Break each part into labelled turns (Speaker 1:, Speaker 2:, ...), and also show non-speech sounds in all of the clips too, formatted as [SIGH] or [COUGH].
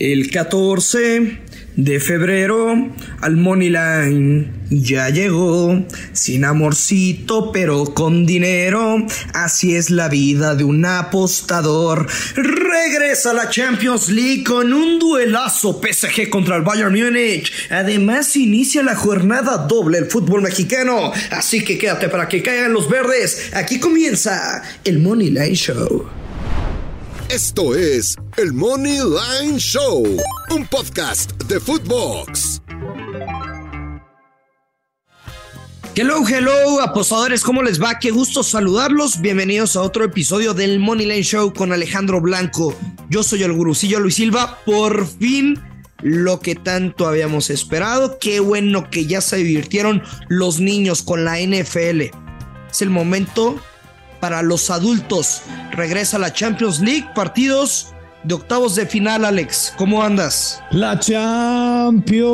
Speaker 1: El 14 de febrero al Money Line ya llegó, sin amorcito pero con dinero, así es la vida de un apostador. Regresa a la Champions League con un duelazo PSG contra el Bayern Múnich. Además inicia la jornada doble el fútbol mexicano, así que quédate para que caigan los verdes. Aquí comienza el Money Line Show.
Speaker 2: Esto es el Money Line Show, un podcast de Footbox.
Speaker 1: Hello, hello, apostadores, ¿cómo les va? Qué gusto saludarlos. Bienvenidos a otro episodio del Money Line Show con Alejandro Blanco. Yo soy el gurucillo Luis Silva. Por fin lo que tanto habíamos esperado. Qué bueno que ya se divirtieron los niños con la NFL. Es el momento para los adultos. Regresa la Champions League, partidos de octavos de final, Alex. ¿Cómo andas?
Speaker 3: La Champions.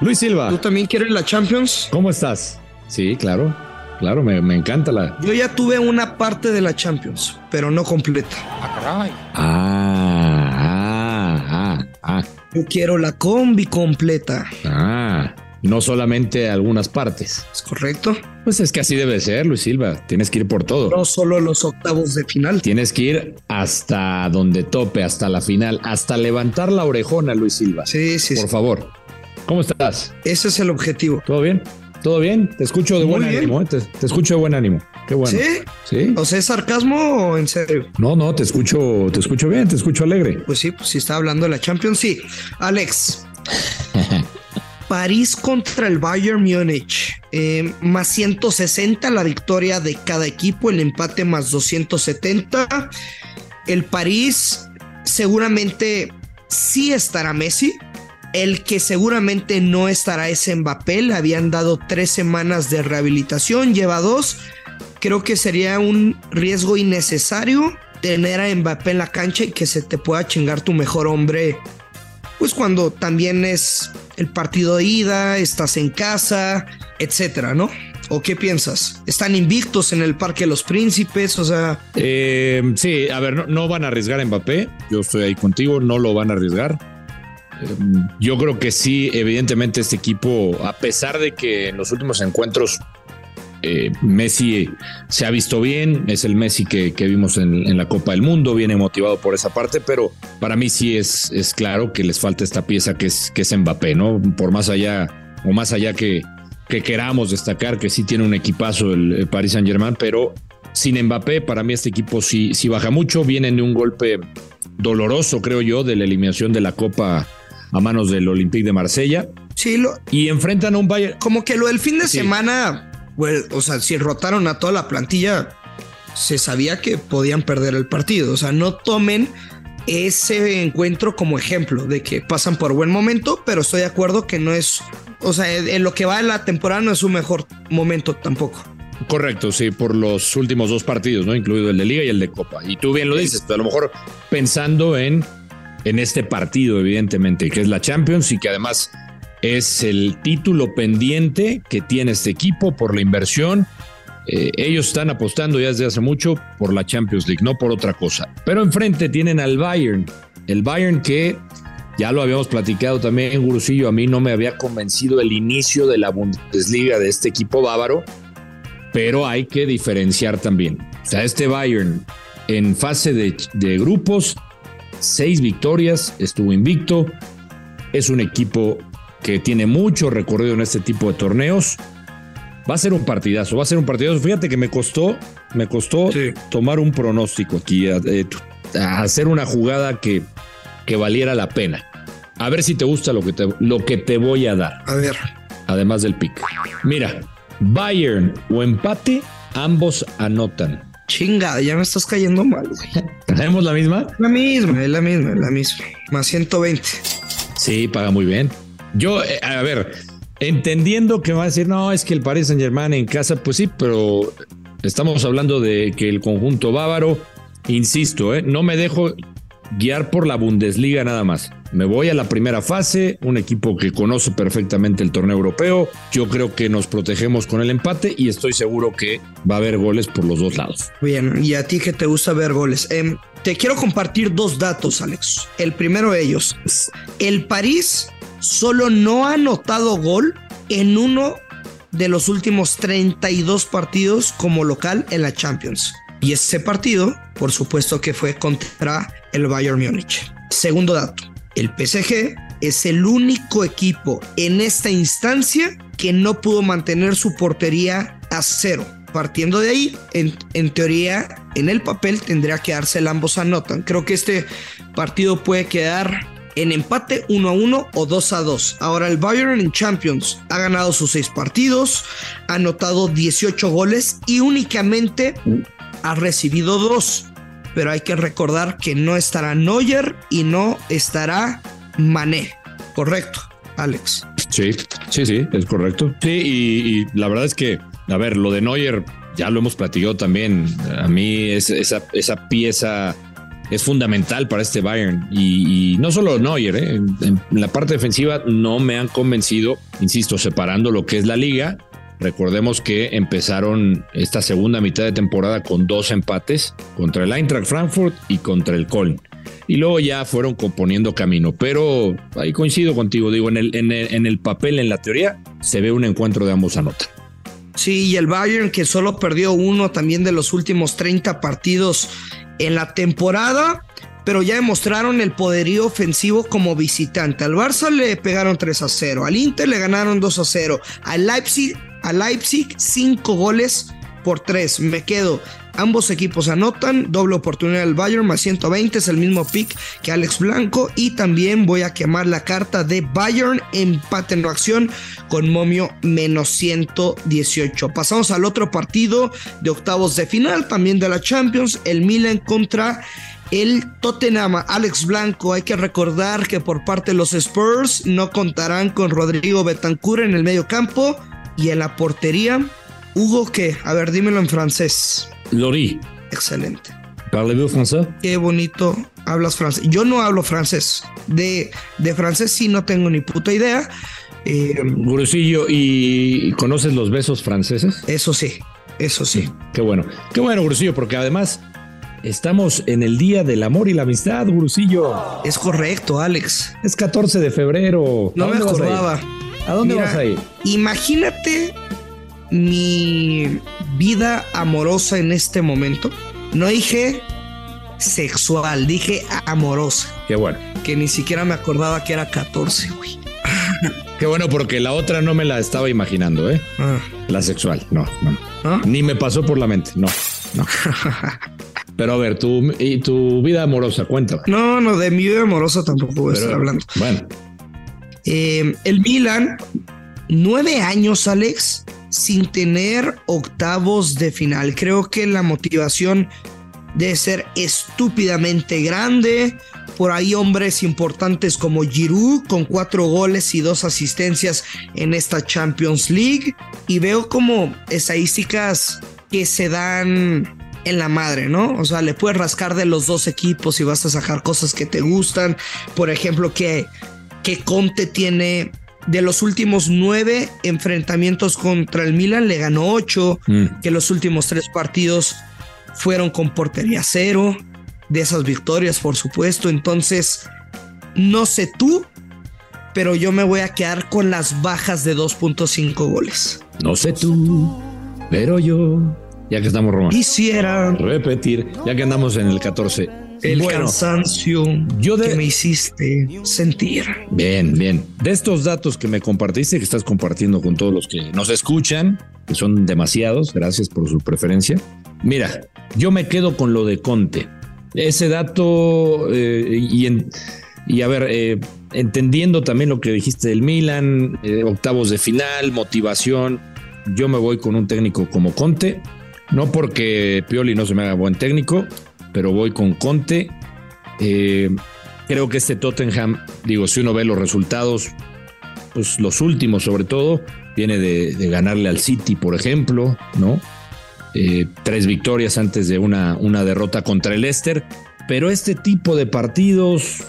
Speaker 3: Luis Silva.
Speaker 1: ¿Tú también quieres la Champions?
Speaker 3: ¿Cómo estás? Sí, claro. Claro, me, me encanta la.
Speaker 1: Yo ya tuve una parte de la Champions, pero no completa.
Speaker 3: Ah, ah, ah, ah.
Speaker 1: Yo quiero la combi completa.
Speaker 3: Ah, no solamente algunas partes.
Speaker 1: ¿Es correcto?
Speaker 3: Pues es que así debe ser, Luis Silva. Tienes que ir por todo.
Speaker 1: No solo los octavos de final.
Speaker 3: Tienes que ir hasta donde tope, hasta la final, hasta levantar la orejona, Luis Silva.
Speaker 1: Sí, sí.
Speaker 3: Por
Speaker 1: sí.
Speaker 3: favor. ¿Cómo estás?
Speaker 1: Ese es el objetivo.
Speaker 3: ¿Todo bien? ¿Todo bien? Te escucho de
Speaker 1: Muy
Speaker 3: buen
Speaker 1: bien.
Speaker 3: ánimo. ¿eh? Te, te escucho de buen ánimo. Qué bueno.
Speaker 1: ¿Sí?
Speaker 3: ¿Sí?
Speaker 1: O sea, ¿es sarcasmo o en serio?
Speaker 3: No, no, te escucho, te escucho bien, te escucho alegre.
Speaker 1: Pues sí, pues sí está hablando de la Champions. Sí. Alex. [LAUGHS] París contra el Bayern Múnich. Eh, más 160 la victoria de cada equipo, el empate más 270. El París seguramente sí estará Messi. El que seguramente no estará es Mbappé. Le habían dado tres semanas de rehabilitación, lleva dos. Creo que sería un riesgo innecesario tener a Mbappé en la cancha y que se te pueda chingar tu mejor hombre. Pues cuando también es el partido de ida, estás en casa, etcétera, ¿no? ¿O qué piensas? Están invictos en el Parque de los Príncipes, o sea,
Speaker 3: Eh, sí, a ver, no, van a arriesgar a Mbappé. Yo estoy ahí contigo, no lo van a arriesgar. Eh, Yo creo que sí, evidentemente este equipo, a pesar de que en los últimos encuentros eh, Messi se ha visto bien, es el Messi que, que vimos en, en la Copa del Mundo, viene motivado por esa parte, pero para mí sí es, es claro que les falta esta pieza que es, que es Mbappé, ¿no? Por más allá, o más allá que, que queramos destacar que sí tiene un equipazo el, Paris Saint Germain, pero sin Mbappé, para mí este equipo sí, sí baja mucho, vienen de un golpe doloroso, creo yo, de la eliminación de la Copa a manos del Olympique de Marsella
Speaker 1: sí, lo,
Speaker 3: y enfrentan a un Bayern.
Speaker 1: como que lo del fin de
Speaker 3: Sí.
Speaker 1: semana, o sea, si rotaron a toda la plantilla, se sabía que podían perder el partido. O sea, no tomen ese encuentro como ejemplo de que pasan por buen momento, pero estoy de acuerdo que no es, o sea, en lo que va de la temporada no es su mejor momento tampoco.
Speaker 3: Correcto, sí, por los últimos dos partidos, ¿no? Incluido el de Liga y el de Copa. Y tú bien lo dices, pero a lo mejor pensando en, en este partido, evidentemente, que es la Champions y que además es el título pendiente que tiene este equipo por la inversión. Eh, ellos están apostando ya desde hace mucho por la Champions League, no por otra cosa. Pero enfrente tienen al Bayern, el Bayern que ya lo habíamos platicado también, Gurusillo, a mí no me había convencido el inicio de la Bundesliga de este equipo bávaro pero hay que diferenciar también. O sea, este Bayern en fase de, de grupos, seis victorias, estuvo invicto, es un equipo que tiene mucho recorrido en este tipo de torneos. Va a ser un partidazo, va a ser un partidazo. Fíjate que me costó, me costó
Speaker 1: Sí.
Speaker 3: tomar un pronóstico aquí, eh, hacer una jugada que, que valiera la pena. A ver si te gusta lo que te, lo que te voy a dar
Speaker 1: A ver,
Speaker 3: además del pick. Mira, Bayern o empate, ambos anotan.
Speaker 1: chingada, ya me estás cayendo mal. güey.
Speaker 3: ¿Tenemos la misma?
Speaker 1: La misma, es la misma, es la misma. Más 120.
Speaker 3: Sí, paga muy bien. Yo, eh, a ver, entendiendo que va a decir, no, es que el Paris Saint Germain en casa, pues sí, pero estamos hablando de que el conjunto bávaro, insisto, eh, no me dejo guiar por la Bundesliga nada más. Me voy a la primera fase, un equipo que conoce perfectamente el torneo europeo. Yo creo que nos protegemos con el empate y estoy seguro que va a haber goles por los dos lados.
Speaker 1: Bien, y a ti que te gusta ver goles. Em, te quiero compartir dos datos, Alex. El primero de ellos, el París solo no ha anotado gol en uno de los últimos 32 partidos como local en la Champions. Y ese partido, por supuesto que fue contra el Bayern Múnich. Segundo dato, el PSG es el único equipo en esta instancia que no pudo mantener su portería a cero. Partiendo de ahí, en, teoría, en el papel tendría que darse el ambos anotan. Creo que este partido puede quedar en empate 1 a 1 o 2 a 2. Ahora el Bayern en Champions ha ganado sus 6 partidos, ha anotado 18 goles y únicamente ha recibido 2 pero hay que recordar que no estará Neuer y no estará Mané. Correcto, Alex.
Speaker 3: Sí, sí, sí, es correcto. Sí, y, la verdad es que, a ver, lo de Neuer ya lo hemos platicado también. A mí es, esa, esa pieza es fundamental para este Bayern. Y, no solo Neuer, ¿eh? en, la parte defensiva no me han convencido, insisto, separando lo que es la liga Recordemos que empezaron esta segunda mitad de temporada con dos empates contra el Eintracht Frankfurt y contra el Köln. Y luego ya fueron componiendo camino. Pero ahí coincido contigo, digo, en el, en el, papel, en la teoría, se ve un encuentro de ambos anotan.
Speaker 1: Sí, y el Bayern que solo perdió uno también de los últimos 30 partidos en la temporada, pero ya demostraron el poderío ofensivo como visitante. Al Barça le pegaron 3 a 0, al Inter le ganaron 2 a 0, al Leipzig a Leipzig, 5 goles por 3. Me quedo. Ambos equipos anotan, doble oportunidad del Bayern más 120, es el mismo pick que Alex Blanco y también voy a quemar la carta de Bayern, empate en acción con momio menos 118. Pasamos al otro partido de octavos de final, también de la Champions, el Milan contra el Tottenham, Alex Blanco, hay que recordar que por parte de los Spurs no contarán con Rodrigo Betancur en el medio campo. Y en la portería, Hugo, ¿qué? A ver, dímelo en francés.
Speaker 3: Lori.
Speaker 1: Excelente.
Speaker 3: ¿Parlez-vous francés?
Speaker 1: Qué bonito hablas francés. Yo no hablo francés. De, de francés sí no tengo ni puta idea.
Speaker 3: Eh, Gurusillo, ¿y conoces los besos franceses?
Speaker 1: Eso sí, eso sí.
Speaker 3: Qué bueno. Qué bueno, Gurusillo, porque además estamos en el Día del Amor y la Amistad, Gurusillo.
Speaker 1: Es correcto, Alex.
Speaker 3: Es 14 de febrero.
Speaker 1: No me acordaba.
Speaker 3: ¿A dónde vas a ir?
Speaker 1: Imagínate mi vida amorosa en este momento. No dije sexual, dije amorosa.
Speaker 3: Qué bueno.
Speaker 1: Que ni siquiera me acordaba que era 14, güey. [LAUGHS]
Speaker 3: Qué bueno, porque la otra no me la estaba imaginando, ¿eh? Ah. La sexual, no, no. ¿Ah? Ni me pasó por la mente, no, no. [LAUGHS] Pero a ver, tu, y tu vida amorosa, cuéntame.
Speaker 1: No, no, de mi vida amorosa tampoco voy a estar hablando.
Speaker 3: Bueno.
Speaker 1: Eh, el Milan, nueve años, Alex, sin tener octavos de final. Creo que la motivación debe ser estúpidamente grande. Por ahí hombres importantes como Giroud con cuatro goles y dos asistencias en esta Champions League. Y veo como estadísticas que se dan en la madre, ¿no? O sea, le puedes rascar de los dos equipos y vas a sacar cosas que te gustan. Por ejemplo, que que Conte tiene de los últimos nueve enfrentamientos contra el Milan, le ganó ocho, mm. que los últimos tres partidos fueron con portería cero, de esas victorias, por supuesto. Entonces, no sé tú, pero yo me voy a quedar con las bajas de 2.5 goles.
Speaker 3: No sé tú, pero yo, ya que estamos románticos,
Speaker 1: quisiera
Speaker 3: repetir, ya que andamos en el 14
Speaker 1: el cansancio yo que me hiciste sentir.
Speaker 3: Bien, bien. De estos datos que me compartiste, que estás compartiendo con todos los que nos escuchan, que son demasiados, gracias por su preferencia. Mira, yo me quedo con lo de Conte. Ese dato eh, y, y a ver, eh, entendiendo también lo que dijiste del Milan, eh, octavos de final, motivación, yo me voy con un técnico como Conte, no porque Pioli no se me haga buen técnico, pero voy con Conte. Eh, creo que este Tottenham, digo, si uno ve los resultados, pues los últimos sobre todo, viene de, ganarle al City, por ejemplo, ¿no? Eh, tres victorias antes de una, una derrota contra el Leicester. pero este tipo de partidos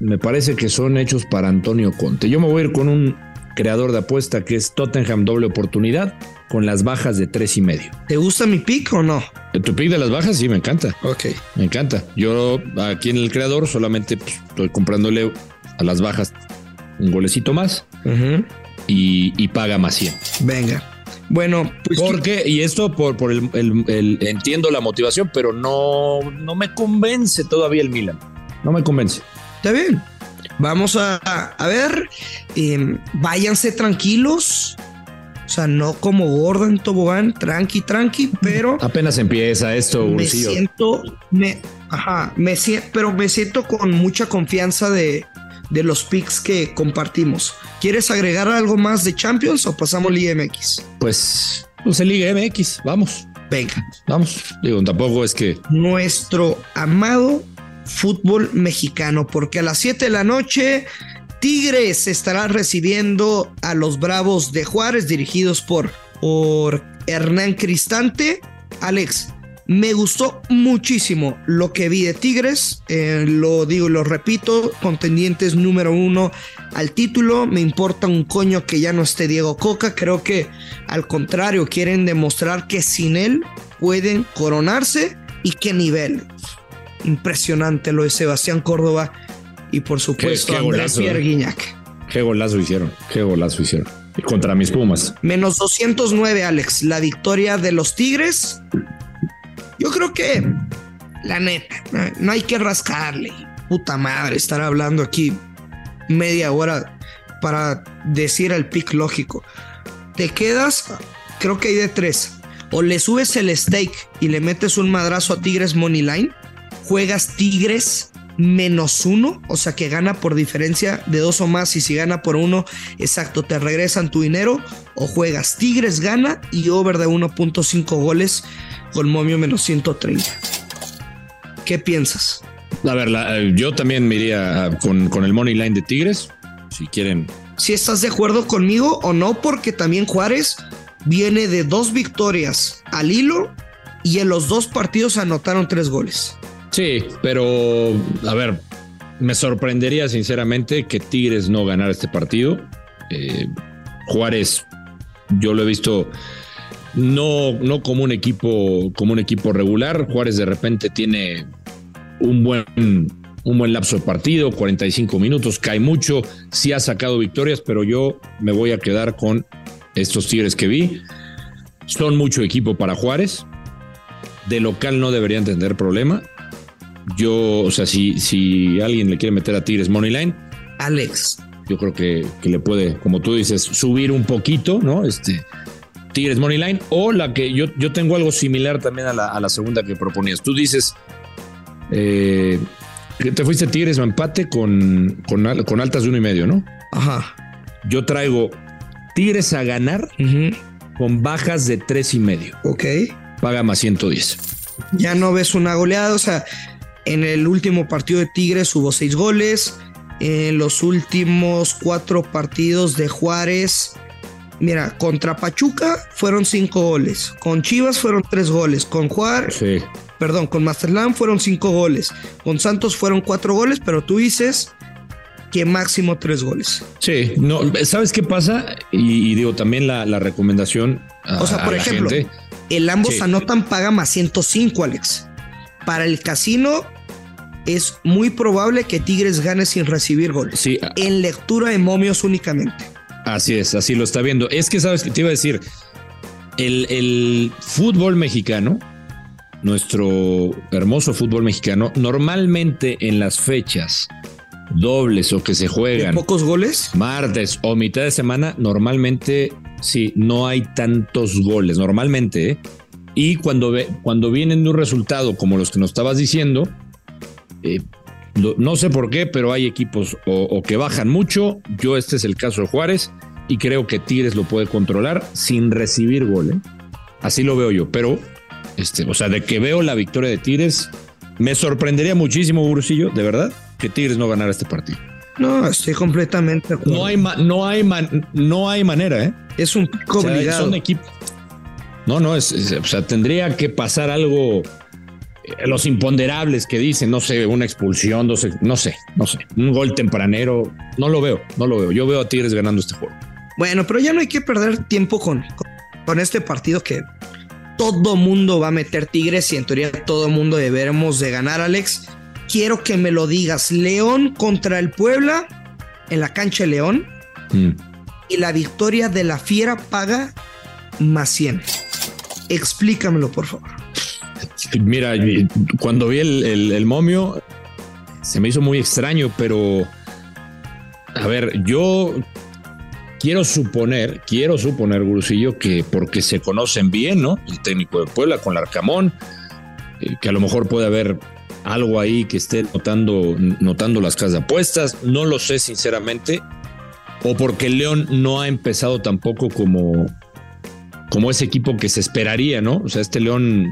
Speaker 3: me parece que son hechos para Antonio Conte. Yo me voy a ir con un creador de apuesta que es Tottenham doble oportunidad con las bajas de tres y medio.
Speaker 1: ¿Te gusta mi pick o no?
Speaker 3: Tu pick de las bajas sí me encanta.
Speaker 1: Ok.
Speaker 3: Me encanta. Yo aquí en el creador solamente pues, estoy comprándole a las bajas un golecito más y, y, paga más 100.
Speaker 1: Venga. Bueno,
Speaker 3: pues. Porque, y esto por, por el, el, entiendo la motivación, pero no, no me convence todavía el Milan. No me convence.
Speaker 1: Está bien. Vamos a, a ver. Eh, váyanse tranquilos. O sea, no como Gordon Tobogán, tranqui, tranqui, pero.
Speaker 3: Apenas empieza esto,
Speaker 1: Me siento. Me, ajá, me siento, pero me siento con mucha confianza de, de los picks que compartimos. ¿Quieres agregar algo más de Champions o pasamos Liga MX?
Speaker 3: Pues, pues el Liga MX, vamos.
Speaker 1: Venga.
Speaker 3: Vamos. Digo, tampoco es que.
Speaker 1: Nuestro amado fútbol mexicano, porque a las 7 de la noche Tigres estará recibiendo a los Bravos de Juárez, dirigidos por, por Hernán Cristante. Alex, me gustó muchísimo lo que vi de Tigres, eh, lo digo y lo repito, contendientes número uno al título, me importa un coño que ya no esté Diego Coca, creo que al contrario quieren demostrar que sin él pueden coronarse y qué nivel. Impresionante lo de Sebastián Córdoba y por supuesto qué, qué Andrés Pierre. Guiñac.
Speaker 3: Qué golazo hicieron, qué golazo hicieron. Contra mis Pumas.
Speaker 1: Menos 209, Alex, la victoria de los Tigres yo creo que, la neta, no hay que rascarle. Puta madre, estar hablando aquí media hora para decir el pick lógico. Te quedas, creo que hay de tres. O le subes el stake y le metes un madrazo a Tigres Money Line. Juegas Tigres menos uno, o sea que gana por diferencia de dos o más y si gana por uno, exacto, te regresan tu dinero o juegas Tigres gana y over de 1.5 goles con momio menos 130. ¿Qué piensas?
Speaker 3: A ver, eh, yo también me iría ah, con, con el money line de Tigres, si quieren.
Speaker 1: Si estás de acuerdo conmigo o no, porque también Juárez viene de dos victorias al hilo y en los dos partidos anotaron tres goles.
Speaker 3: Sí, pero a ver, me sorprendería sinceramente que Tigres no ganara este partido. Eh, Juárez, yo lo he visto no, no como un equipo, como un equipo regular. Juárez de repente tiene un buen, un buen lapso de partido, 45 minutos, cae mucho, sí ha sacado victorias, pero yo me voy a quedar con estos Tigres que vi. Son mucho equipo para Juárez. De local no deberían tener problema. Yo, o sea, si, si alguien le quiere meter a Tigres Moneyline,
Speaker 1: Alex.
Speaker 3: Yo creo que, que le puede, como tú dices, subir un poquito, ¿no? Este, Tigres Moneyline o la que yo, yo tengo algo similar también a la, a la segunda que proponías. Tú dices eh, que te fuiste Tigres empate con, con, altas de uno y medio, ¿no?
Speaker 1: Ajá.
Speaker 3: Yo traigo Tigres a ganar con bajas de tres y medio.
Speaker 1: Ok.
Speaker 3: Paga más 110.
Speaker 1: Ya no ves una goleada, o sea, en el último partido de Tigres hubo seis goles. En los últimos cuatro partidos de Juárez Mira, contra Pachuca fueron cinco goles. Con Chivas fueron tres goles. Con Juárez.
Speaker 3: Sí.
Speaker 1: Perdón, con Mazatlán fueron cinco goles. Con Santos fueron cuatro goles, pero tú dices que máximo tres goles.
Speaker 3: Sí, no, ¿sabes qué pasa? Y, digo también la, recomendación.
Speaker 1: o sea, por ejemplo, el ambos anotan paga más 105, Alex. Para el casino es muy probable que Tigres gane sin recibir goles.
Speaker 3: Sí.
Speaker 1: En lectura de momios únicamente.
Speaker 3: Así es, así lo está viendo. Es que, ¿sabes que Te iba a decir, el, fútbol mexicano, nuestro hermoso fútbol mexicano, normalmente en las fechas dobles o que se juegan.
Speaker 1: pocos goles?
Speaker 3: Martes o mitad de semana, normalmente sí, no hay tantos goles, normalmente. ¿eh? Y cuando, ve, cuando vienen de un resultado como los que nos estabas diciendo, eh, no sé por qué, pero hay equipos o, que bajan mucho. Yo este es el caso de Juárez y creo que Tigres lo puede controlar sin recibir gol. ¿eh? Así lo veo yo, pero este, o sea, de que veo la victoria de Tigres, me sorprendería muchísimo, Bursillo, de verdad, que Tigres no ganara este partido.
Speaker 1: No, estoy completamente
Speaker 3: No hay, no hay, no hay manera, ¿eh?
Speaker 1: Es un pico
Speaker 3: Son equipos. No, no, es, o sea, tendría que pasar algo los imponderables que dicen, no sé, una expulsión, no sé, no sé, no sé, un gol tempranero, no lo veo, no lo veo. Yo veo a Tigres ganando este juego.
Speaker 1: Bueno, pero ya no hay que perder tiempo con, con este partido que todo mundo va a meter Tigres y en teoría todo mundo deberemos de ganar, Alex. Quiero que me lo digas. León contra el Puebla en la cancha de León. Mm. Y la victoria de la Fiera paga más 100. Explícamelo, por favor.
Speaker 3: Mira, cuando vi el, momio, se me hizo muy extraño, pero a ver, yo quiero suponer, quiero suponer, Gurusillo, que porque se conocen bien, ¿no? El técnico de Puebla con Larcamón, eh, que a lo mejor puede haber algo ahí que esté notando, notando las casas de apuestas, no lo sé sinceramente, o porque el León no ha empezado tampoco como, como ese equipo que se esperaría, ¿no? O sea, este León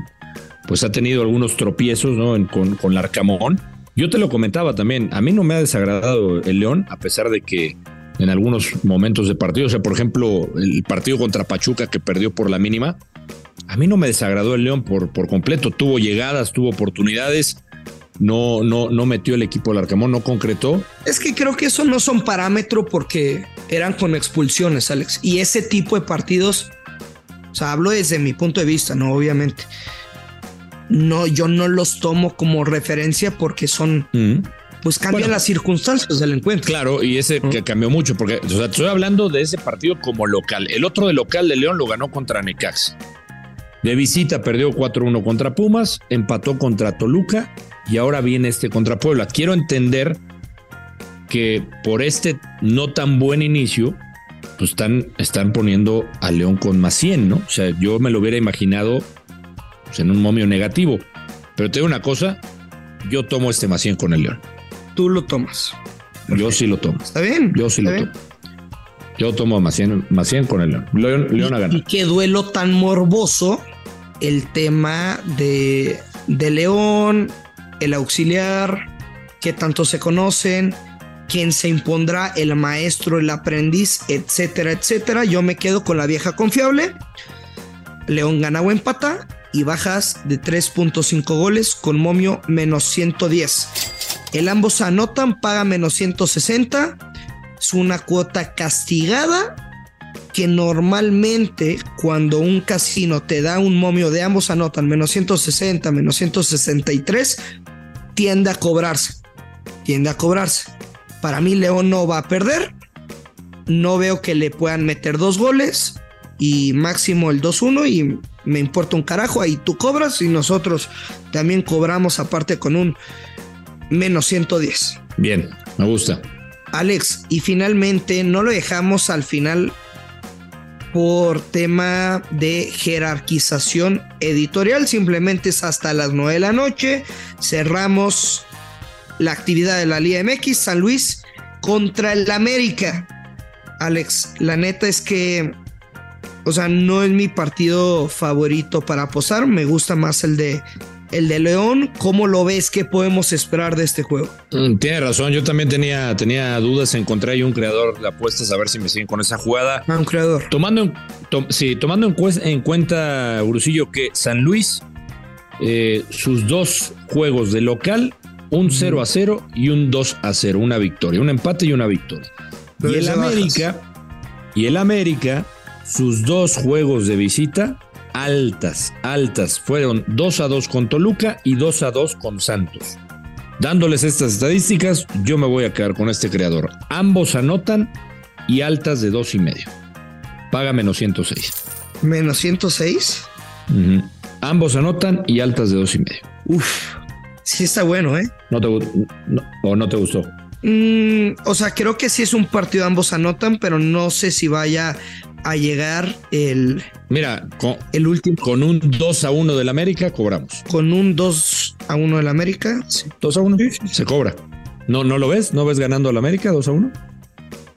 Speaker 3: pues ha tenido algunos tropiezos, ¿no? con, con Larcamón. Yo te lo comentaba también, a mí no me ha desagradado el León, a pesar de que en algunos momentos de partido, o sea, por ejemplo, el partido contra Pachuca que perdió por la mínima, a mí no me desagradó el León por, por completo, tuvo llegadas, tuvo oportunidades, no, no, no metió el equipo del Arcamón, no concretó.
Speaker 1: Es que creo que eso no son parámetro porque eran con expulsiones, Alex, y ese tipo de partidos, o sea, hablo desde mi punto de vista, no, obviamente no, yo no los tomo como referencia porque son, mm. pues cambian las circunstancias del encuentro.
Speaker 3: Claro, y ese que cambió mucho, porque o sea, estoy hablando de ese partido como local. El otro de local de León lo ganó contra Necax. De visita perdió 4-1 contra Pumas, empató contra Toluca y ahora viene este contra Puebla. Quiero entender que por este no tan buen inicio, pues están, están poniendo a León con más 100, ¿no? O sea, yo me lo hubiera imaginado pues, en un momio negativo. Pero te digo una cosa, yo tomo este más 100 con el León.
Speaker 1: Tú lo tomas.
Speaker 3: Yo sí lo tomo.
Speaker 1: Está bien.
Speaker 3: Yo sí lo tomo. Yo tomo más 100, más 100 con el León. León, León a ganar.
Speaker 1: Y qué duelo tan morboso el tema de, de León, el auxiliar, que tanto se conocen, quién se impondrá, el maestro, el aprendiz, etcétera, etcétera. Yo me quedo con la vieja confiable. León gana o empata y bajas de 3.5 goles con momio menos 110. El ambos anotan, paga menos 160. Es una cuota castigada que normalmente cuando un casino te da un momio de ambos anotan menos 160, menos 163, tiende a cobrarse. Tiende a cobrarse. Para mí León no va a perder. No veo que le puedan meter dos goles y máximo el 2-1 y me importa un carajo, ahí tú cobras y nosotros también cobramos aparte con un menos 110.
Speaker 3: Bien, me gusta.
Speaker 1: Alex, y finalmente no lo dejamos al final por tema de jerarquización editorial, simplemente es hasta las 9 de la noche, cerramos la actividad de la Liga MX, San Luis contra el América. Alex, la neta es que o sea, no es mi partido favorito para apostar. Me gusta más el de el de León. ¿Cómo lo ves? ¿Qué podemos esperar de este juego?
Speaker 3: Mm, tiene razón. Yo también tenía, tenía dudas. Encontré ahí un creador de apuestas a ver si me siguen con esa jugada.
Speaker 1: Ah, un creador.
Speaker 3: Tomando en, sí, tomando en, cuenta, Brusillo, que San Luis, eh, sus dos juegos de local, un 0 a 0 y un 2 a 0, una victoria, un empate y una victoria. y el América, y el América sus dos juegos de visita altas, altas. Fueron 2 a 2 con Toluca y 2 a 2 con Santos. Dándoles estas estadísticas, yo me voy a quedar con este creador. Ambos anotan y altas de 2 y medio. Paga menos 106.
Speaker 1: ¿Menos 106?
Speaker 3: Ambos anotan y altas de 2 y medio.
Speaker 1: Uf, sí está bueno, ¿eh?
Speaker 3: ¿No te, ¿O no te gustó?
Speaker 1: Mm, o sea, creo que sí es un partido, ambos anotan, pero no sé si vaya a llegar el.
Speaker 3: Mira, con, el último. Con un 2 a 1 del América cobramos.
Speaker 1: Con un 2 a 1 del América.
Speaker 3: Sí. 2 a 1 se cobra. ¿No, ¿No lo ves? ¿No ves ganando al América 2 a 1?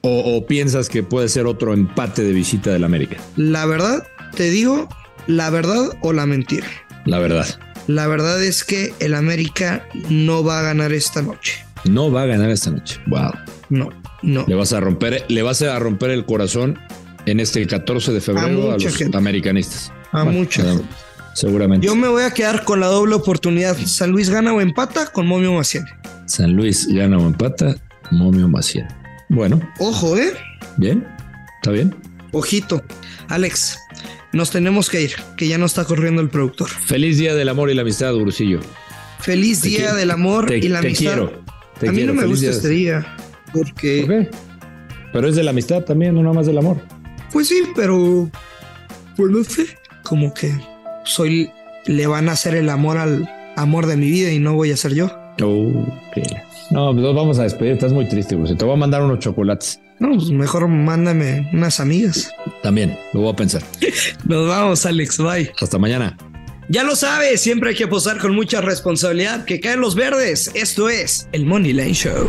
Speaker 3: O, ¿O, piensas que puede ser otro empate de visita del América?
Speaker 1: La verdad, te digo, la verdad o la mentira.
Speaker 3: La verdad.
Speaker 1: La verdad es que el América no va a ganar esta noche.
Speaker 3: No va a ganar esta noche. Wow.
Speaker 1: No, no.
Speaker 3: Le vas a romper, le vas a romper el corazón en este 14 de febrero a, los americanistas.
Speaker 1: A mucha
Speaker 3: seguramente.
Speaker 1: Yo me voy a quedar con la doble oportunidad. San Luis gana o empata con Momio Maciel.
Speaker 3: San Luis gana o empata, Momio Maciel. Bueno.
Speaker 1: Ojo, ¿eh?
Speaker 3: Bien, está bien.
Speaker 1: Ojito. Alex, nos tenemos que ir, que ya no está corriendo el productor.
Speaker 3: Feliz día del amor y la amistad, Ursillo.
Speaker 1: Feliz día del amor y la
Speaker 3: te
Speaker 1: amistad.
Speaker 3: Quiero, te
Speaker 1: a mí
Speaker 3: quiero.
Speaker 1: no me
Speaker 3: Feliz
Speaker 1: gusta
Speaker 3: día.
Speaker 1: este día. Porque,
Speaker 3: ¿Por qué? Pero es de la amistad también, no nada más del amor.
Speaker 1: Pues sí, pero, pues no sé, como que soy, le van a hacer el amor al amor de mi vida y no voy a ser yo.
Speaker 3: Ok. No, pues nos vamos a despedir. Estás muy triste, güey. Te voy a mandar unos chocolates.
Speaker 1: No, pues mejor mándame unas amigas.
Speaker 3: También, lo voy a pensar. [LAUGHS]
Speaker 1: Nos vamos, Alex. Bye.
Speaker 3: Hasta mañana.
Speaker 1: Ya lo sabes, siempre hay que posar con mucha responsabilidad. Que caen los verdes. Esto es el Money Line Show.